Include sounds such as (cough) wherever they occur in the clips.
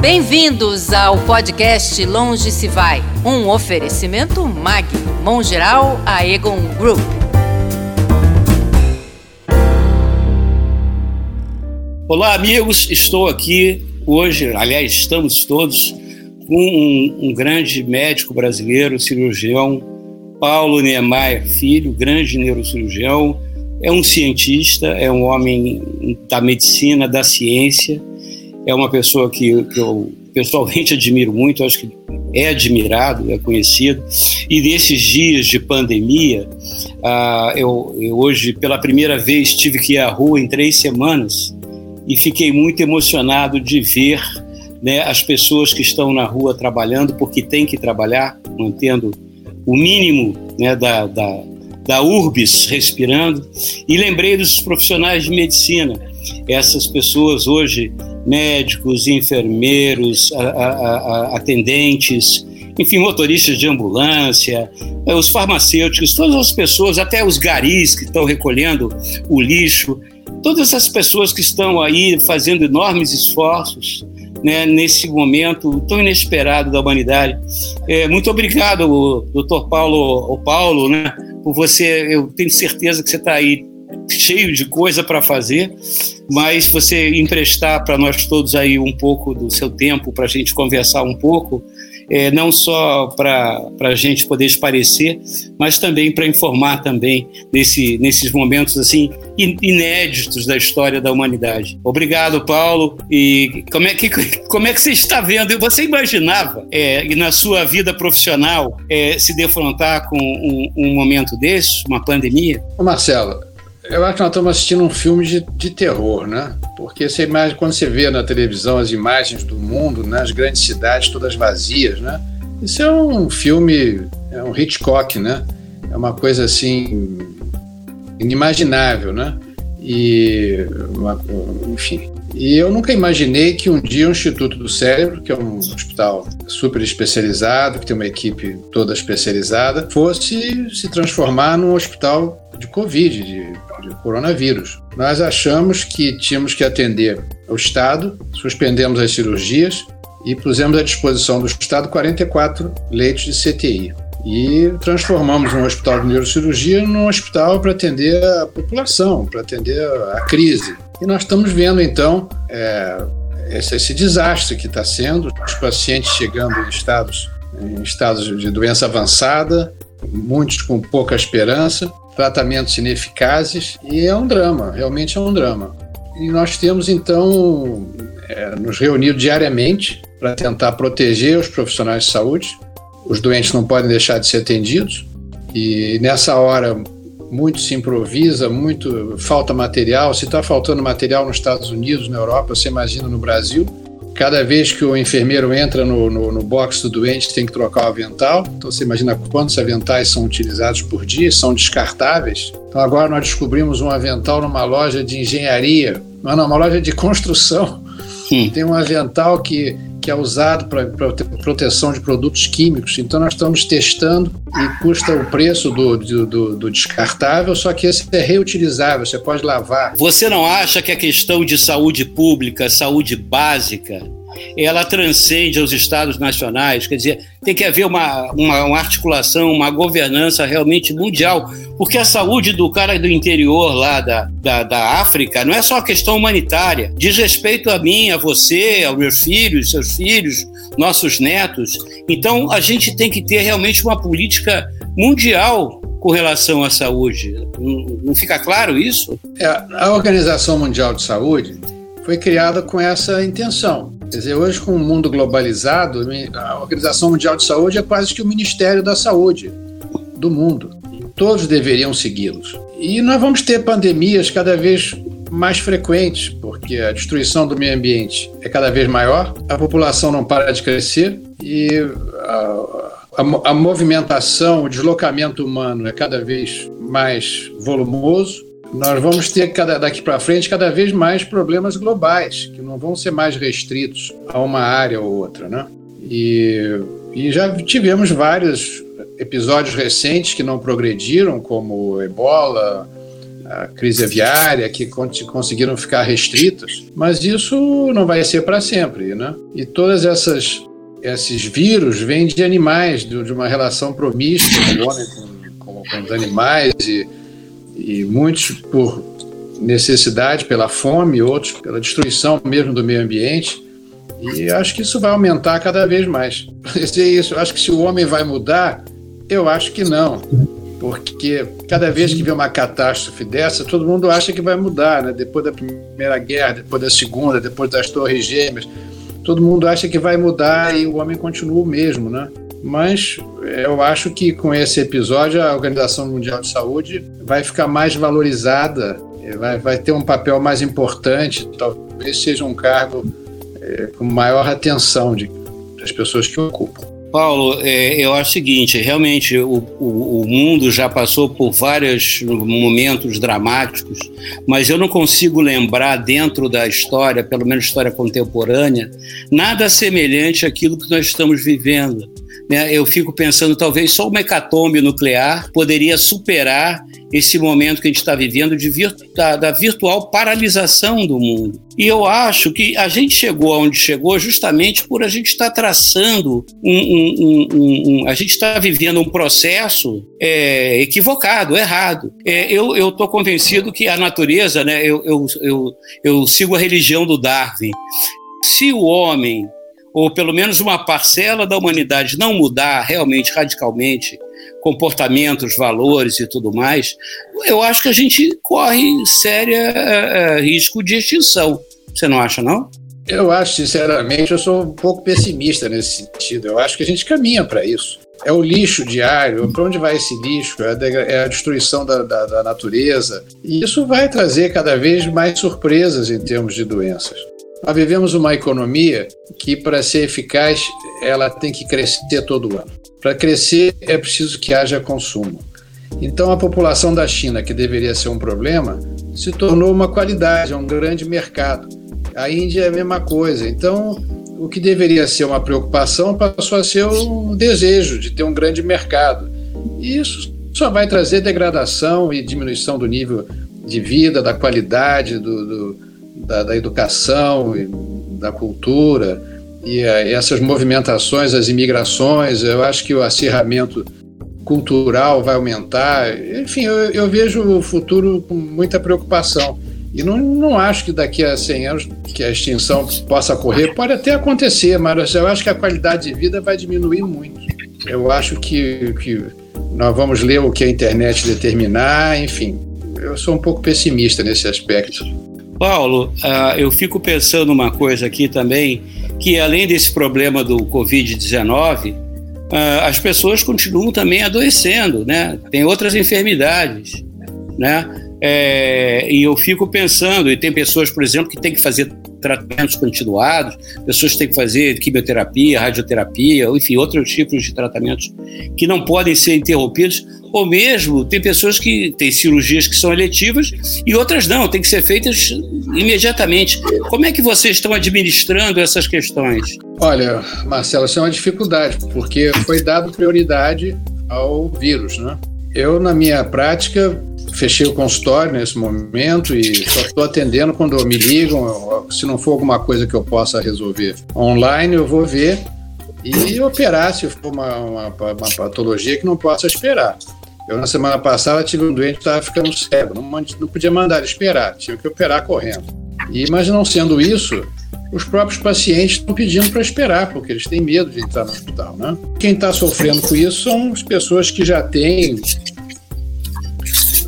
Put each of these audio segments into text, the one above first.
Bem-vindos ao podcast Longe se Vai, um oferecimento MAG, Mão Geral Aegon Group. Olá, amigos, estou aqui hoje, aliás, estamos todos com um, um grande médico brasileiro, cirurgião, Paulo Niemeyer Filho, grande neurocirurgião, é um cientista, é um homem da medicina, da ciência, é uma pessoa que, que eu pessoalmente (laughs) admiro muito, acho que é admirado, é conhecido. E nesses dias de pandemia, ah, eu, eu, hoje, pela primeira vez, tive que ir à rua em três semanas e fiquei muito emocionado de ver né, as pessoas que estão na rua trabalhando, porque tem que trabalhar, mantendo o mínimo né, da, da, da urbis respirando. E lembrei dos profissionais de medicina, essas pessoas hoje médicos, enfermeiros, a, a, a, atendentes, enfim, motoristas de ambulância, eh, os farmacêuticos, todas as pessoas, até os garis que estão recolhendo o lixo, todas essas pessoas que estão aí fazendo enormes esforços né, nesse momento tão inesperado da humanidade. É, muito obrigado, doutor Paulo, o Paulo, né, por você, eu tenho certeza que você está aí cheio de coisa para fazer, mas você emprestar para nós todos aí um pouco do seu tempo para a gente conversar um pouco, é, não só para a gente poder esparecer, mas também para informar também nesse, nesses momentos assim inéditos da história da humanidade. Obrigado, Paulo. E como é que, (laughs) como é que você está vendo? Você imaginava, é, na sua vida profissional, é, se defrontar com um, um momento desse, uma pandemia? Marcelo, eu acho que nós estamos assistindo um filme de, de terror, né? Porque você imagina, quando você vê na televisão as imagens do mundo, né, as grandes cidades todas vazias, né? Isso é um filme, é um Hitchcock, né? É uma coisa assim inimaginável, né? E, enfim. E eu nunca imaginei que um dia o Instituto do Cérebro, que é um hospital super especializado, que tem uma equipe toda especializada, fosse se transformar num hospital de Covid, de de coronavírus. Nós achamos que tínhamos que atender o Estado, suspendemos as cirurgias e pusemos à disposição do Estado 44 leitos de CTI. E transformamos um hospital de neurocirurgia num hospital para atender a população, para atender a crise. E nós estamos vendo, então, é, esse, esse desastre que está sendo, os pacientes chegando em estados, em estados de doença avançada, muitos com pouca esperança, tratamentos ineficazes e é um drama, realmente é um drama. E nós temos então é, nos reunido diariamente para tentar proteger os profissionais de saúde. Os doentes não podem deixar de ser atendidos e nessa hora muito se improvisa, muito falta material. Se está faltando material nos Estados Unidos, na Europa, você imagina no Brasil. Cada vez que o enfermeiro entra no, no, no box do doente, tem que trocar o avental. Então, você imagina quantos aventais são utilizados por dia, são descartáveis. Então, agora nós descobrimos um avental numa loja de engenharia, não, numa loja de construção. Sim. Tem um avental que que é usado para proteção de produtos químicos. Então, nós estamos testando e custa o preço do, do, do, descartável, só que esse é reutilizável, você pode lavar. Você não acha que a questão de saúde pública, saúde básica, ela transcende aos estados nacionais, quer dizer, tem que haver uma, uma, uma, articulação, uma governança realmente mundial, porque a saúde do cara do interior lá da, da, da África não é só questão humanitária, diz respeito a mim, a você, aos meus filhos, seus filhos, nossos netos. Então, a gente tem que ter realmente uma política mundial com relação à saúde. Não, não fica claro isso? É, a Organização Mundial de Saúde foi criada com essa intenção. Quer dizer, hoje com o mundo globalizado, a Organização Mundial de Saúde é quase que o Ministério da Saúde do mundo. Todos deveriam segui-los. E nós vamos ter pandemias cada vez mais frequentes, porque a destruição do meio ambiente é cada vez maior, a população não para de crescer e a, a, a movimentação, o deslocamento humano é cada vez mais volumoso nós vamos ter cada, daqui para frente cada vez mais problemas globais, que não vão ser mais restritos a uma área ou outra, né? E, e já tivemos vários episódios recentes que não progrediram, como Ebola, a crise aviária, que conseguiram ficar restritas, mas isso não vai ser para sempre, né? E todas essas esses vírus vêm de animais, de, uma relação promíscua do homem com, com, com os animais e, e muitos por necessidade, pela fome, outros pela destruição mesmo do meio ambiente. E acho que isso vai aumentar cada vez mais. (laughs) É isso. Acho que se o homem vai mudar, eu acho que não. Porque cada vez que vê uma catástrofe dessa, todo mundo acha que vai mudar, né? Depois da Primeira Guerra, depois da Segunda, depois das Torres Gêmeas, todo mundo acha que vai mudar e o homem continua o mesmo, né? Mas eu acho que com esse episódio a Organização Mundial de Saúde vai ficar mais valorizada, vai, vai ter um papel mais importante, talvez seja um cargo é, com maior atenção de, das pessoas que ocupam. Paulo, é, eu acho o seguinte: realmente o, o, o, mundo já passou por vários momentos dramáticos, mas eu não consigo lembrar dentro da história, pelo menos história contemporânea, nada semelhante àquilo que nós estamos vivendo. Né? Eu fico pensando, talvez só uma hecatombe nuclear poderia superar esse momento que a gente está vivendo de da, da, virtual paralisação do mundo. E eu acho que a gente chegou aonde chegou justamente por a gente estar tá traçando um, um, um, um, a gente está vivendo um processo é, equivocado, errado. É, eu estou convencido que a natureza, né, eu, eu, eu, eu sigo a religião do Darwin. Se o homem ou pelo menos uma parcela da humanidade não mudar realmente radicalmente comportamentos, valores e tudo mais, eu acho que a gente corre sério é, é, risco de extinção. Você não acha, não? Eu acho, sinceramente, eu sou um pouco pessimista nesse sentido. Eu acho que a gente caminha para isso. É o lixo diário. Para onde vai esse lixo? É é a destruição da, da, da natureza. E isso vai trazer cada vez mais surpresas em termos de doenças. Nós vivemos uma economia que, para ser eficaz, ela tem que crescer todo ano. Para crescer, é preciso que haja consumo. Então, a população da China, que deveria ser um problema, se tornou uma qualidade, é um grande mercado. A Índia é a mesma coisa. Então, o que deveria ser uma preocupação passou a ser um desejo de ter um grande mercado. E isso só vai trazer degradação e diminuição do nível de vida, da qualidade, do, do da, da educação, da cultura, e eh, essas movimentações, as imigrações, eu acho que o acirramento cultural vai aumentar. Enfim, eu, eu vejo o futuro com muita preocupação. E não, não acho que daqui a 100 anos que a extinção possa ocorrer. Pode até acontecer, mas eu acho que a qualidade de vida vai diminuir muito. Eu acho que, que nós vamos ler o que a internet determinar, enfim. Eu sou um pouco pessimista nesse aspecto. Paulo, uh, eu fico pensando uma coisa aqui também, que além desse problema do Covid-19, uh, ah, as pessoas continuam também adoecendo, né? Tem outras enfermidades, né? É, e eu fico pensando, e tem pessoas, por exemplo, que têm que fazer tratamentos continuados, pessoas têm que fazer quimioterapia, radioterapia, enfim, outros tipos de tratamentos que não podem ser interrompidos, ou mesmo tem pessoas que têm cirurgias que são eletivas e outras não, têm que ser feitas imediatamente. Como é que vocês estão administrando essas questões? Olha, Marcelo, isso é uma dificuldade, porque foi dado prioridade ao vírus, né? Eu, na minha prática, fechei o consultório nesse momento e só estou atendendo quando me ligam. Se não for alguma coisa que eu possa resolver online, eu vou ver e operar se for uma, uma, uma patologia que não possa esperar. Eu, na semana passada, tive um doente que estava ficando cego, não, não podia mandar ele esperar, tinha que operar correndo. E, mas não sendo isso, os próprios pacientes estão pedindo para esperar, porque eles têm medo de entrar no hospital. Né? Quem está sofrendo com isso são as pessoas que já têm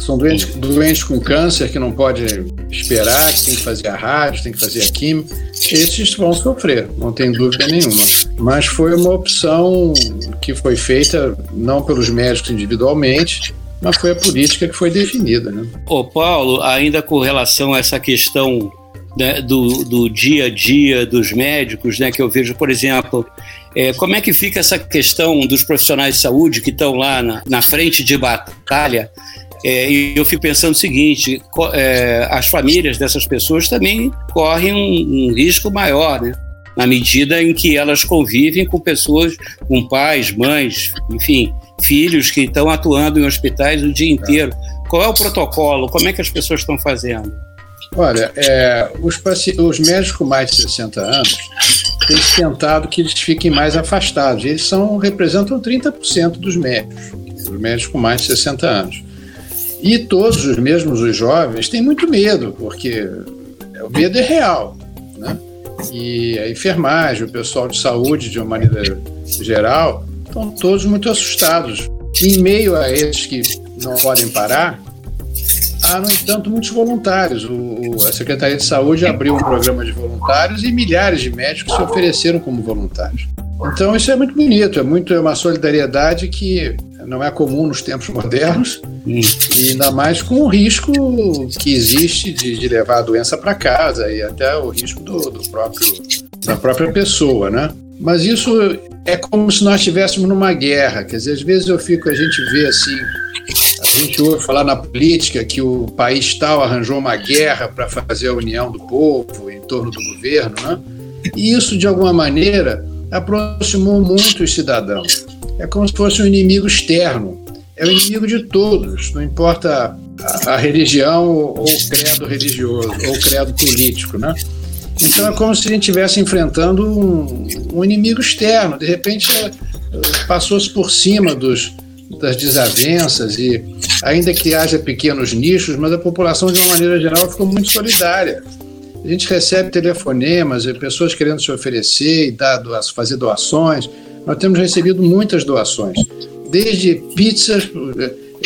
são doentes, doentes com câncer que não pode esperar, que tem que fazer a rádio, tem que fazer a química. Esses vão sofrer, não tem dúvida nenhuma. Mas foi uma opção que foi feita não pelos médicos individualmente, mas foi a política que foi definida. Né? Ô Paulo, ainda com relação a essa questão né, do, do, dia a dia dos médicos, né, que eu vejo, por exemplo, é, como é que fica essa questão dos profissionais de saúde que estão lá na, na frente de batalha é, e eu fico pensando o seguinte: é, as famílias dessas pessoas também correm um, um, risco maior, né? Na medida em que elas convivem com pessoas, com pais, mães, enfim, filhos que estão atuando em hospitais o dia inteiro. Qual é o protocolo? Como é que as pessoas estão fazendo? Olha, é, os, os médicos com mais de 60 anos têm tentado que eles fiquem mais afastados. Eles são, representam 30% dos médicos, os médicos com mais de 60 anos. E todos, os mesmos os jovens, têm muito medo, porque o medo é real. Né? E a enfermagem, o pessoal de saúde, de uma maneira geral, estão todos muito assustados. Em meio a esses que não podem parar, há, no entanto, muitos voluntários. O, a Secretaria de Saúde abriu um programa de voluntários e milhares de médicos se ofereceram como voluntários. Então, isso é muito bonito, é muito é uma solidariedade que não é comum nos tempos modernos, hum. e ainda mais com o risco que existe de, de levar a doença para casa e até o risco do, do próprio, da própria pessoa, né? Mas isso é como se nós estivéssemos numa guerra. Quer dizer, às vezes eu fico, a gente vê assim, a gente ouve falar na política que o país tal arranjou uma guerra para fazer a união do povo em torno do governo, né? E isso, de alguma maneira, aproximou muito os cidadãos. É como se fosse um inimigo externo. É o inimigo de todos, não importa a, a religião ou o credo religioso ou o credo político, né? Então é como se a gente estivesse enfrentando um, um, inimigo externo. De repente é, passou-se por cima dos, das desavenças e ainda que haja pequenos nichos, mas a população de uma maneira geral ficou muito solidária. A gente recebe telefonemas, pessoas querendo se oferecer e dar, fazer doações. Nós temos recebido muitas doações, desde pizzas,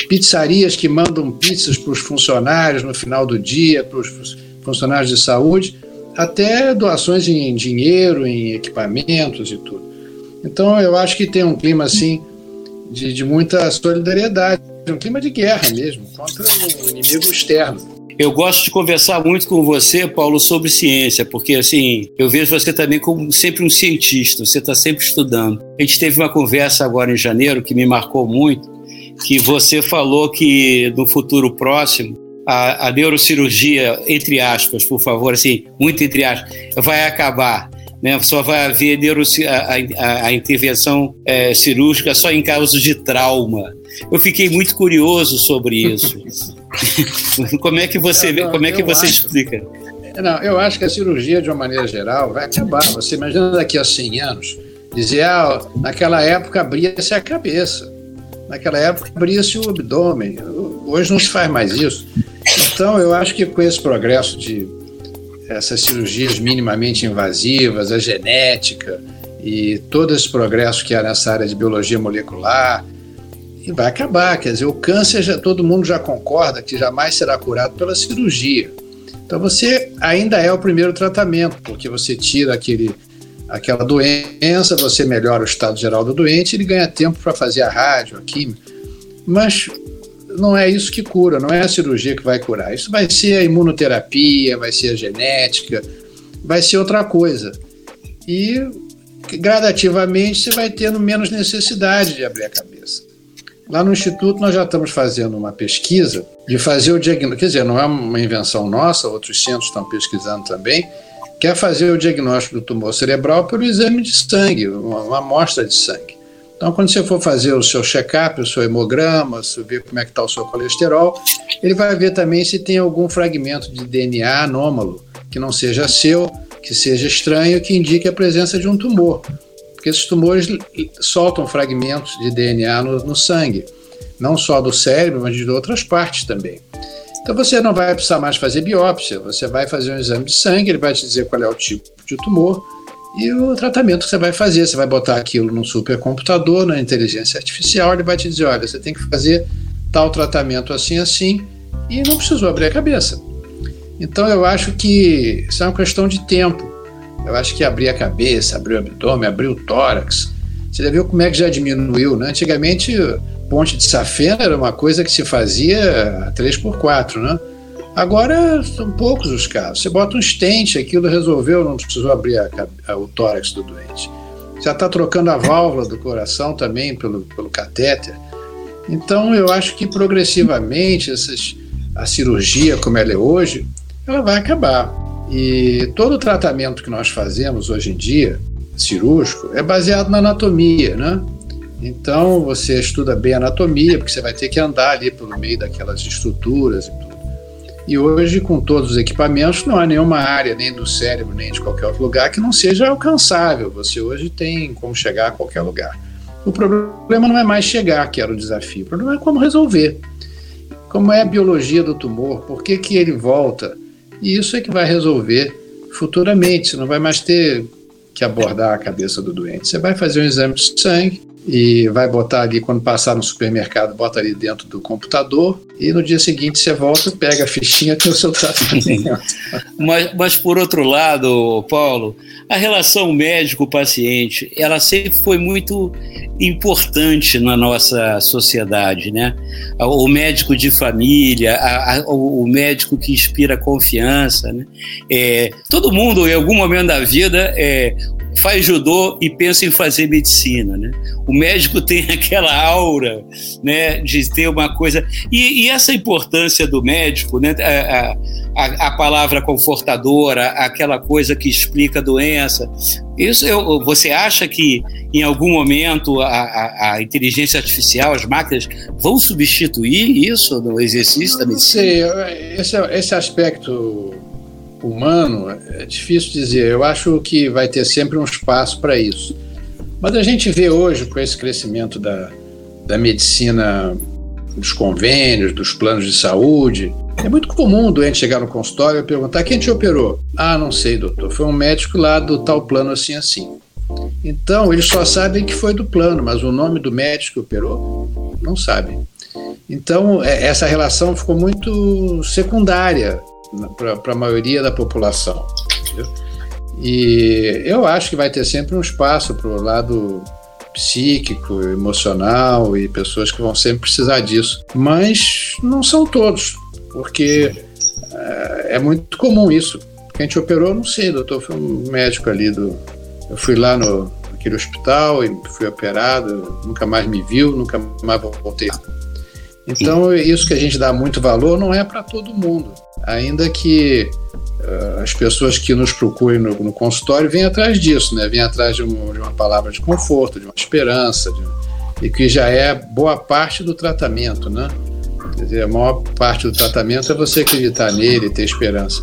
pizzarias que mandam pizzas para os funcionários no final do dia, para os funcionários de saúde, até doações em dinheiro, em equipamentos e tudo. Então eu acho que tem um clima assim de, de muita solidariedade, um clima de guerra mesmo, contra o inimigo externo. Eu gosto de conversar muito com você, Paulo, sobre ciência, porque assim, eu vejo você também como sempre um cientista, você está sempre estudando. A gente teve uma conversa agora em janeiro que me marcou muito, que você falou que no futuro próximo a, a neurocirurgia, entre aspas, por favor, assim, muito entre aspas, vai acabar. Né? Só vai haver a, a, a intervenção é, cirúrgica só em casos de trauma. Eu fiquei muito curioso sobre isso. (laughs) (laughs) como é que você, não, como é que você acho, explica? Não, eu acho que a cirurgia, de uma maneira geral, vai acabar. Você imagina daqui a 100 anos, dizer, ah, naquela época abria-se a cabeça, naquela época abria-se o abdômen. Hoje não se faz mais isso. Então, eu acho que com esse progresso de essas cirurgias minimamente invasivas, a genética e todo esse progresso que há nessa área de biologia molecular, e vai acabar. Quer dizer, o câncer já todo mundo já concorda que jamais será curado pela cirurgia. Então você ainda é o primeiro tratamento, porque você tira aquele, aquela doença, você melhora o estado geral do doente, ele ganha tempo para fazer a rádio, a química. Mas não é isso que cura, não é a cirurgia que vai curar. Isso vai ser a imunoterapia, vai ser a genética, vai ser outra coisa. E gradativamente você vai tendo menos necessidade de abrir a cabeça. Lá no Instituto, nós já estamos fazendo uma pesquisa de fazer o diagnóstico. Quer dizer, não é uma invenção nossa, outros centros estão pesquisando também. Quer é fazer o diagnóstico do tumor cerebral pelo exame de sangue, uma, uma amostra de sangue. Então, quando você for fazer o seu check-up, o seu hemograma, ver como é que está o seu colesterol, ele vai ver também se tem algum fragmento de DNA anômalo, que não seja seu, que seja estranho, que indique a presença de um tumor porque esses tumores soltam fragmentos de DNA no, no sangue, não só do cérebro, mas de outras partes também. Então você não vai precisar mais fazer biópsia, você vai fazer um exame de sangue, ele vai te dizer qual é o tipo de tumor e o tratamento que você vai fazer. Você vai botar aquilo num supercomputador, na inteligência artificial, ele vai te dizer: olha, você tem que fazer tal tratamento assim, assim, e não precisou abrir a cabeça. Então eu acho que isso é uma questão de tempo. Eu acho que abrir a cabeça, abrir o abdômen, abrir o tórax. Você já viu como é que já diminuiu, né? Antigamente, ponte de safena era uma coisa que se fazia 3x4, né? Agora são poucos os casos. Você bota um stent, aquilo resolveu, não precisou abrir a, a, o tórax do doente. Já está trocando a válvula do coração também pelo, pelo catéter. Então, eu acho que progressivamente essas, a cirurgia, como ela é hoje, ela vai acabar. E todo o tratamento que nós fazemos hoje em dia, cirúrgico, é baseado na anatomia, né? Então você estuda bem anatomia, porque você vai ter que andar ali pelo meio daquelas estruturas e tudo. E hoje, com todos os equipamentos, não há nenhuma área, nem do cérebro, nem de qualquer outro lugar, que não seja alcançável. Você hoje tem como chegar a qualquer lugar. O problema não é mais chegar, que era o desafio, o problema é como resolver. Como é a biologia do tumor, por que, que ele volta? E isso é que vai resolver futuramente. Você não vai mais ter que abordar a cabeça do doente. Você vai fazer um exame de sangue, e vai botar ali, quando passar no supermercado, bota ali dentro do computador e no dia seguinte você volta, pega a fichinha (laughs) tem o seu tratamento. mas, mas por outro lado, Paulo, a relação médico-paciente, ela sempre foi muito importante na nossa sociedade, né? O médico de família, a, a, o médico que inspira confiança, né? É, todo mundo, em algum momento da vida, é, faz judô e pensa em fazer medicina, né? O médico (laughs) tem aquela aura, né, de ter uma coisa e, e essa importância do médico, né? A, a, a, palavra confortadora, aquela coisa que explica a doença. Isso, eu, você acha que em algum momento a, a, inteligência artificial, as máquinas, vão substituir isso no exercício da medicina? Não sei, esse, esse aspecto humano, é difícil dizer. Eu acho que vai ter sempre um espaço para isso. Mas a gente vê hoje, com esse crescimento da, da medicina, dos convênios, dos planos de saúde, é muito comum o doente chegar no consultório e perguntar: quem te operou? Ah, não sei, doutor. Foi um médico lá do tal plano assim, assim. Então, eles só sabem que foi do plano, mas o nome do médico que operou, não sabem. Então, é, essa relação ficou muito secundária para a maioria da população. Entendeu? E eu acho que vai ter sempre um espaço para o lado psíquico, emocional e pessoas que vão sempre precisar disso. Mas não são todos, porque é, é muito comum isso. Quem te operou, não sei, doutor, foi um médico ali do. Eu fui lá no naquele hospital e fui operado, nunca mais me viu, nunca mais voltei. Então, isso que a gente dá muito valor não é para todo mundo ainda que uh, as pessoas que nos procurem no, no, consultório venham atrás disso, né? Venham atrás de, um, de uma palavra de conforto, de uma esperança, de, e que já é boa parte do tratamento, né? Quer dizer, a maior parte do tratamento é você acreditar nele, ter esperança.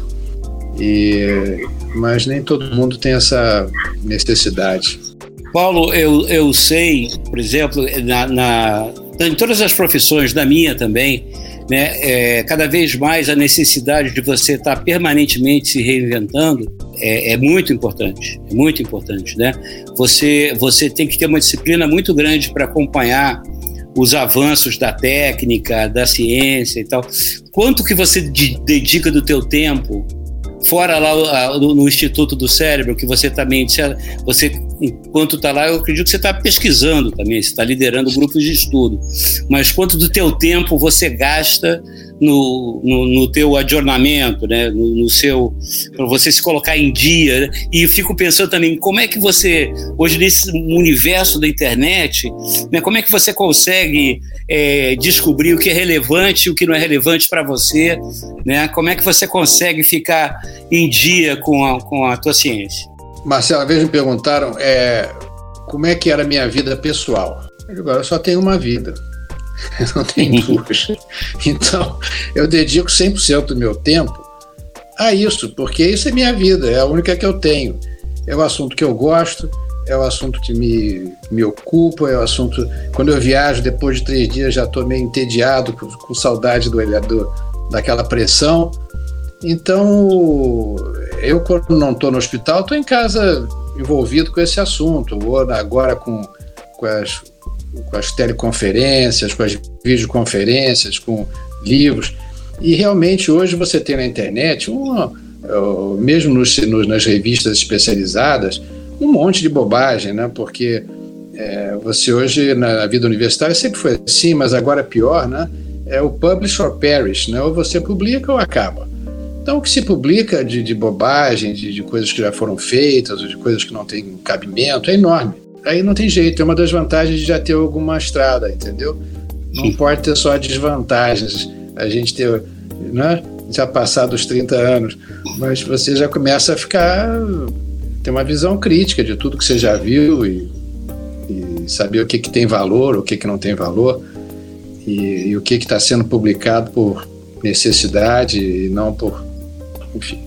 E, mas nem todo mundo tem essa necessidade. Paulo, eu, eu sei, por exemplo, na, na, em todas as profissões, da minha também, né, é, cada vez mais a necessidade de você estar permanentemente se reinventando é, é, muito importante, é muito importante, né? Você, você tem que ter uma disciplina muito grande para acompanhar os avanços da técnica, da ciência e tal. Quanto que você dedica do teu tempo fora lá no, Instituto do Cérebro, que você também, você, enquanto está lá, eu acredito que você está pesquisando também, você está liderando grupos de estudo. Mas quanto do teu tempo você gasta no, no, no teu adornamento, né? no, no seu para você se colocar em dia. Né? E fico pensando também como é que você hoje nesse universo da internet, né? Como é que você consegue é, descobrir o que é relevante o que não é relevante para você, né? Como é que você consegue ficar em dia com a, com a tua ciência? Marcelo, uma vez me perguntaram é, como é que era a minha vida pessoal. Agora eu só tenho uma vida. Não tem duas. Então, eu dedico 100% do meu tempo a isso, porque isso é minha vida, é a única que eu tenho. É o assunto que eu gosto, é o assunto que me, me ocupa, é o assunto. Quando eu viajo, depois de três dias, já estou meio entediado, com, com saudade do, do, daquela pressão. Então, eu, quando não estou no hospital, estou em casa envolvido com esse assunto, ou agora com, com as com as teleconferências, com as videoconferências, com livros. E realmente hoje você tem na internet, mesmo nos, nos, nas revistas especializadas, um monte de bobagem, né? porque é, você hoje, na vida universitária, sempre foi assim, mas agora é pior, né? é o publish or perish, né? ou você publica ou acaba. Então, o que se publica de, de bobagem, de, de coisas que já foram feitas, ou de coisas que não têm cabimento, é enorme aí não tem jeito. É uma das vantagens de já ter alguma estrada, entendeu? Não Sim. pode ter só desvantagens. A gente ter, né? Já passado dos 30 anos, mas você já começa a ficar ter uma visão crítica de tudo que você já viu e, e e saber o que, que tem valor, o que, que não tem valor e, e o que está sendo publicado por necessidade e não por. Enfim.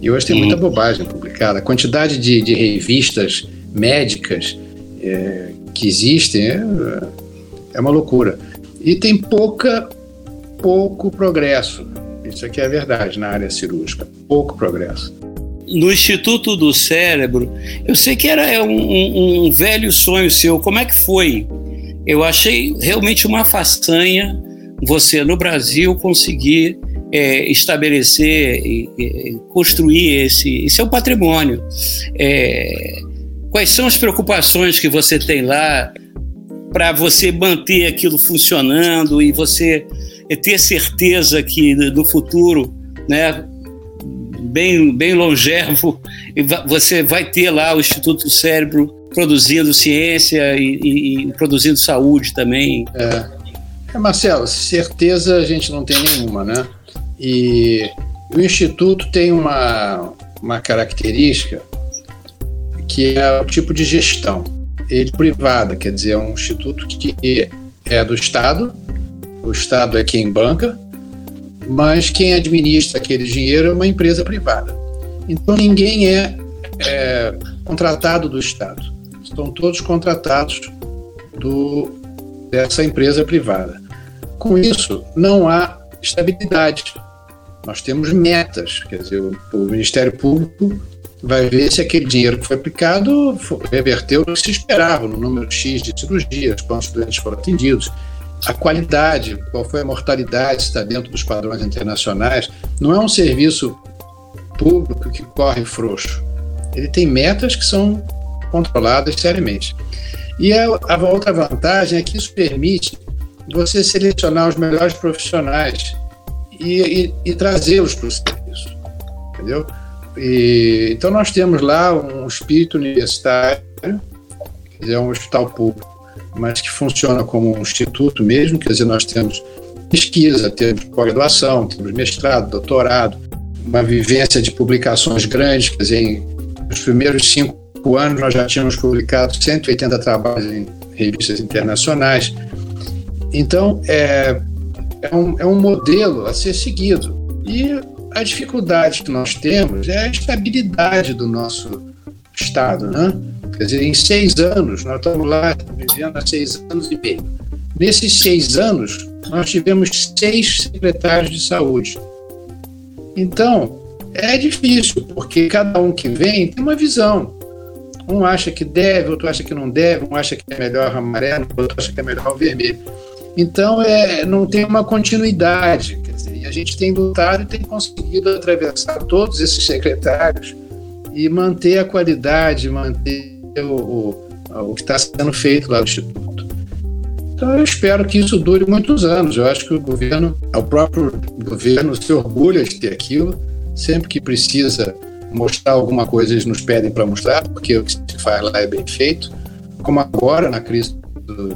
E hoje tem muita uhum. bobagem publicada. A quantidade de, de revistas médicas é, que existem é, é uma loucura. E tem pouca, pouco progresso. Isso aqui é a verdade na área cirúrgica. Pouco progresso. No Instituto do Cérebro, eu sei que era é um, um, um velho sonho seu. Como é que foi? Eu achei realmente uma façanha você, no Brasil, conseguir é, estabelecer e, e, construir esse, esse seu patrimônio. É, quais são as preocupações que você tem lá para você manter aquilo funcionando e você ter certeza que no futuro, né, bem, bem longevo, você vai ter lá o Instituto do Cérebro produzindo ciência e, e, e produzindo saúde também. É. é, Marcelo, certeza a gente não tem nenhuma, né? E o Instituto tem uma, uma característica que é o tipo de gestão. Ele privada, quer dizer, é um instituto que é do Estado, o Estado é quem banca, mas quem administra aquele dinheiro é uma empresa privada. Então ninguém é, é contratado do Estado, estão todos contratados do, dessa empresa privada. Com isso, não há estabilidade. Nós temos metas, quer dizer, o Ministério Público vai ver se aquele dinheiro que foi aplicado reverteu no que se esperava, no número X de cirurgias, quantos doentes foram atendidos. A qualidade, qual foi a mortalidade, está dentro dos padrões internacionais. Não é um serviço público que corre frouxo. Ele tem metas que são controladas seriamente. E a, a outra vantagem é que isso permite você selecionar os melhores profissionais e, e, e trazê-los para o serviço. Entendeu? E, então, nós temos lá um espírito universitário, é um hospital público, mas que funciona como um instituto mesmo, quer dizer, nós temos pesquisa, temos pós-graduação, temos mestrado, doutorado, uma vivência de publicações grandes, quer dizer, nos primeiros cinco anos nós já tínhamos publicado 180 trabalhos em revistas internacionais. Então, é, é, um, é um modelo a ser seguido. E a dificuldade que nós temos é a estabilidade do nosso Estado, né? Quer dizer, em seis anos, nós estamos lá vivendo há seis anos e meio. Nesses seis anos, nós tivemos seis secretários de saúde. Então, é difícil, porque cada um que vem tem uma visão. Um acha que deve, outro acha que não deve, um acha que é melhor o amarelo, outro acha que é melhor o vermelho. Então, é, não tem uma continuidade. A gente tem lutado e tem conseguido atravessar todos esses secretários e manter a qualidade, manter o, o, o que está sendo feito lá no Instituto. Então, eu espero que isso dure muitos anos. Eu acho que o governo, o próprio governo, se orgulha de ter aquilo. Sempre que precisa mostrar alguma coisa, eles nos pedem para mostrar, porque o que se faz lá é bem feito. Como agora, na crise do,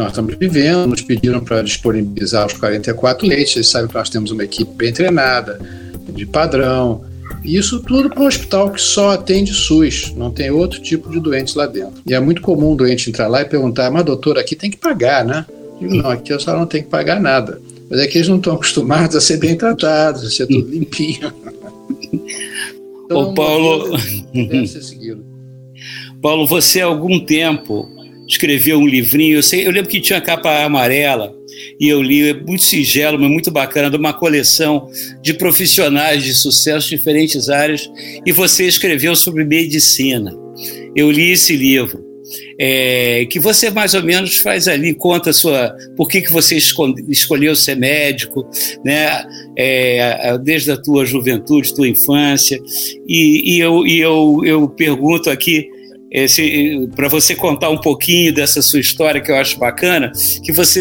nós estamos vivendo, nos pediram para disponibilizar os 44 leitos, vocês sabem que nós temos uma equipe bem treinada, de padrão, isso tudo para um hospital que só atende SUS, não tem outro tipo de doentes lá dentro. E é muito comum o doente entrar lá e perguntar, mas doutor, aqui tem que pagar, né? Eu digo, não, aqui a senhora não tem que pagar nada. Mas é que eles não estão acostumados a ser bem tratados, a ser tudo (laughs) limpinho. Então, Ô, Paulo... Deve ser seguido. Paulo, você há algum tempo escreveu um livrinho. Eu, sei, eu lembro que tinha capa amarela e eu li, é muito singelo, mas muito bacana, de uma coleção de profissionais de sucesso de diferentes áreas. E você escreveu sobre medicina. Eu li esse livro. É, que você mais ou menos faz ali, conta sua, por que, que você escolheu ser médico, né? É, desde a tua juventude, tua infância, e, e, eu, e eu, eu pergunto aqui, para você contar um pouquinho dessa sua história que eu acho bacana, que você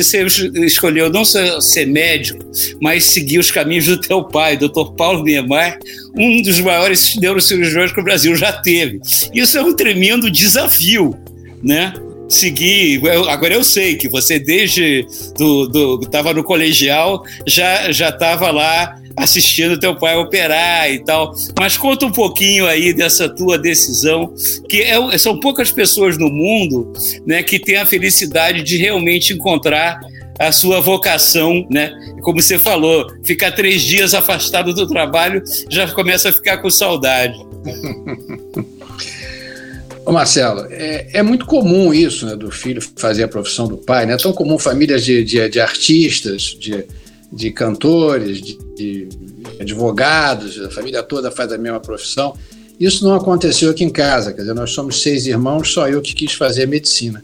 escolheu não só ser médico, mas seguir os caminhos do teu pai, Dr. Paulo Niemeyer, um dos maiores neurocirurgiões que o Brasil já teve. Isso é um tremendo desafio, né? seguir. agora eu sei que você desde estava no colegial já estava lá assistindo teu pai operar e tal. Mas conta um pouquinho aí dessa tua decisão, que é, são poucas pessoas no mundo né, que têm a felicidade de realmente encontrar a sua vocação, né? Como você falou, ficar três dias afastado do trabalho já começa a ficar com saudade. (laughs) Ô Marcelo, é, é, muito comum isso, né, do filho fazer a profissão do pai, né? É tão comum famílias de, de, de artistas, de, de cantores, de, de, advogados, a família toda faz a mesma profissão. Isso não aconteceu aqui em casa, quer dizer, nós somos seis irmãos, só eu que quis fazer medicina.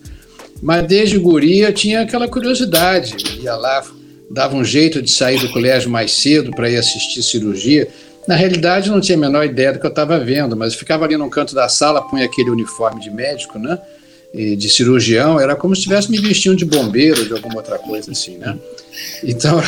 Mas desde guria tinha aquela curiosidade, ia lá, dava um jeito de sair do colégio mais cedo para ir assistir cirurgia. Na realidade, não tinha a menor ideia do que eu estava vendo, mas ficava ali no canto da sala, punha aquele uniforme de médico, né? E de cirurgião, era como se estivesse me vestindo de bombeiro, de alguma outra coisa assim, né? Então,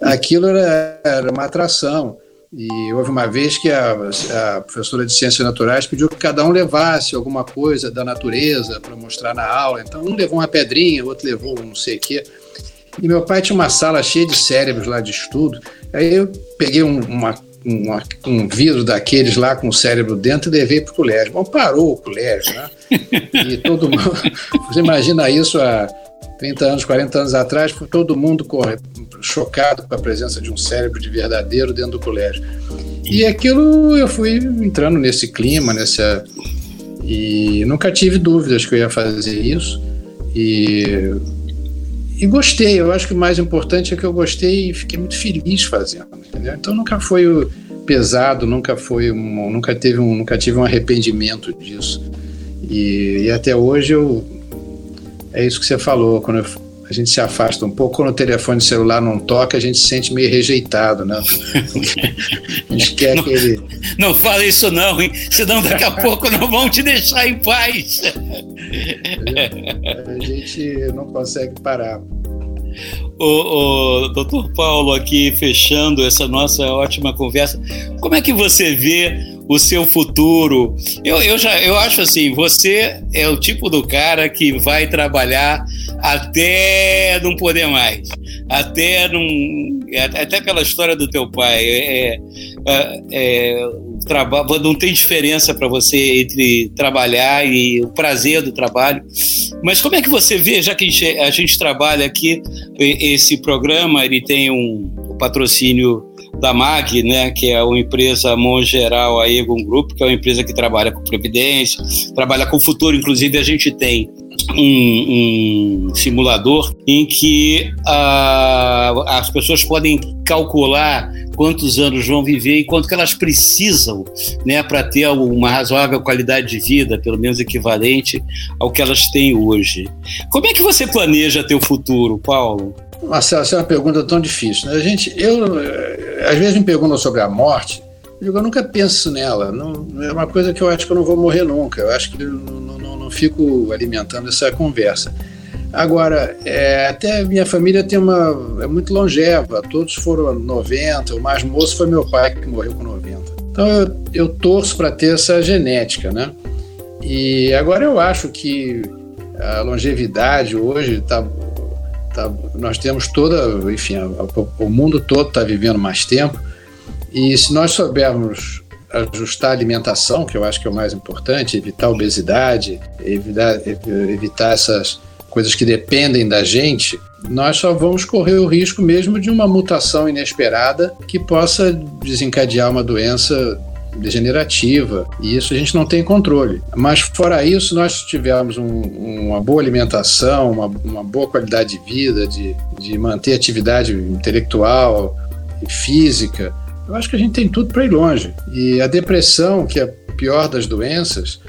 aquilo era, era uma atração. E houve uma vez que a, a, professora de Ciências Naturais pediu que cada um levasse alguma coisa da natureza para mostrar na aula. Então, um levou uma pedrinha, o outro levou um não sei o quê. E meu pai tinha uma sala cheia de cérebros lá de estudo. Aí eu peguei um, uma um, um vidro daqueles lá com o cérebro dentro e levei para o colégio. Bom, parou o colégio, né? (laughs) E todo mundo. (laughs) Você imagina isso há 30 anos, 40 anos atrás, todo mundo chocado com a presença de um cérebro de verdadeiro dentro do colégio. E aquilo eu fui entrando nesse clima, nessa. E nunca tive dúvidas que eu ia fazer isso. E e gostei. Eu acho que o mais importante é que eu gostei e fiquei muito feliz fazendo, entendeu? Então nunca foi pesado, nunca foi, um, nunca teve um, nunca tive um arrependimento disso. E, e até hoje eu é isso que você falou. Quando eu, a gente se afasta um pouco, quando o telefone celular não toca, a gente se sente meio rejeitado, né? (laughs) a gente quer não, que ele. Não fala isso, não, hein? Senão daqui a (laughs) pouco não vão te deixar em paz. a gente não consegue parar. O, o doutor Paulo, aqui fechando essa nossa ótima conversa, como é que você vê o seu futuro. Eu, eu, já, eu acho assim, você é o tipo do cara que vai trabalhar até não poder mais, até não, até pela história do teu pai, é, é, é trabalho não tem diferença para você entre trabalhar e o prazer do trabalho. Mas como é que você vê, já que a gente, trabalha aqui, esse programa ele tem um patrocínio da MAG, né, que é uma empresa Mongeral a Egon Group, que é uma empresa que trabalha com previdência, trabalha com o futuro. Inclusive, a gente tem um, um simulador em que uh, as pessoas podem calcular quantos anos vão viver e quanto que elas precisam né, para ter uma razoável qualidade de vida, pelo menos equivalente ao que elas têm hoje. Como é que você planeja teu futuro, Paulo? Marcelo, essa é uma pergunta tão difícil. Né? A gente, eu, às vezes me perguntam sobre a morte, eu, digo, eu nunca penso nela. Não, é uma coisa que eu acho que eu não vou morrer nunca. Eu acho que não, não, não fico alimentando essa conversa. Agora, é, até minha família tem uma é muito longeva. Todos foram 90. O mais moço foi meu pai que morreu com 90. Então eu, eu torço para ter essa genética, né? E agora eu acho que a longevidade hoje está Tá, nós temos toda, enfim, a, a, o mundo todo está vivendo mais tempo. E se nós soubermos ajustar a alimentação, que eu acho que é o mais importante, evitar a obesidade, evitar, evitar essas coisas que dependem da gente, nós só vamos correr o risco mesmo de uma mutação inesperada que possa desencadear uma doença degenerativa, e isso a gente não tem controle. Mas, fora isso, nós tivermos um, uma boa alimentação, uma, uma, boa qualidade de vida, de, de manter atividade intelectual e física, eu acho que a gente tem tudo para ir longe. E a depressão, que é a pior das doenças,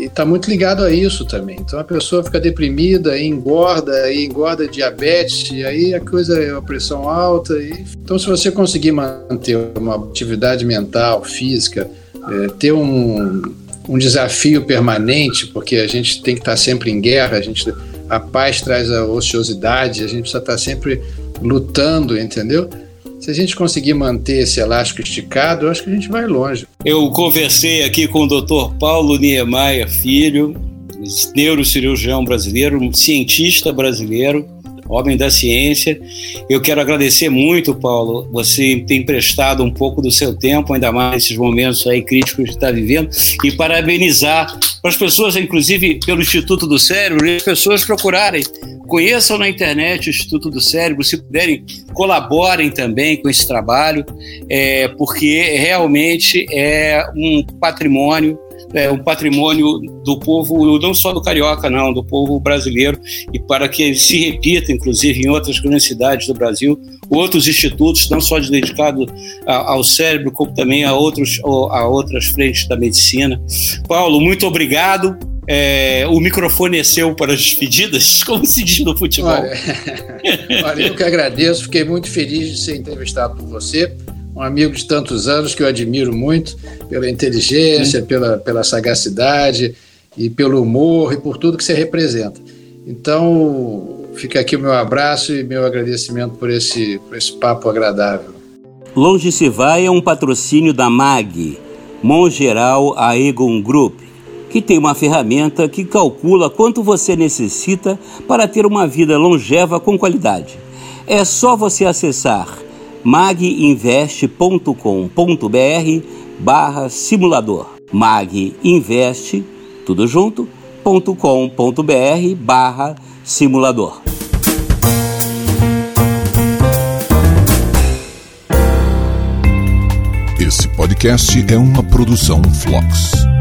está muito ligado a isso também. Então a pessoa fica deprimida, e engorda, e engorda diabetes, e aí a coisa é a pressão alta. E... Então, se você conseguir manter uma atividade mental, física, é, ter um, um desafio permanente, porque a gente tem que estar sempre em guerra, a, gente, a paz traz a ociosidade, a gente precisa estar sempre lutando, entendeu? Se a gente conseguir manter esse elástico esticado, eu acho que a gente vai longe. Eu conversei aqui com o Dr. Paulo Niemeyer Filho, neurocirurgião brasileiro, um cientista brasileiro, homem da ciência. Eu quero agradecer muito, Paulo, você tem prestado um pouco do seu tempo, ainda mais nesses momentos aí críticos que está vivendo, e parabenizar para as pessoas, inclusive pelo Instituto do Cérebro, as pessoas procurarem, conheçam na internet o Instituto do Cérebro, se puderem, colaborem também com esse trabalho, é, porque realmente é um patrimônio é, um patrimônio do povo, não só do carioca, não, do povo brasileiro, e para que se repita, inclusive, em outras grandes cidades do Brasil, outros institutos, não só dedicados ao cérebro, como também a, outros, a outras frentes da medicina. Paulo, muito obrigado. É, o microfone é seu para as despedidas, (laughs) como se diz no futebol. Olha, (laughs) olha, eu que agradeço, fiquei muito feliz de ser entrevistado por você um amigo de tantos anos que eu admiro muito pela inteligência, pela, pela sagacidade e pelo humor e por tudo que você representa. Então, fica aqui o meu abraço e meu agradecimento por esse, por esse papo agradável. Longe se vai é um patrocínio da MAG, Mongeral Aegon Group, que tem uma ferramenta que calcula quanto você necessita para ter uma vida longeva com qualidade. É só você acessar maginvest.com.br barra simulador. maginvest, tudo junto, .com.br barra simulador. Esse podcast é uma produção Flux.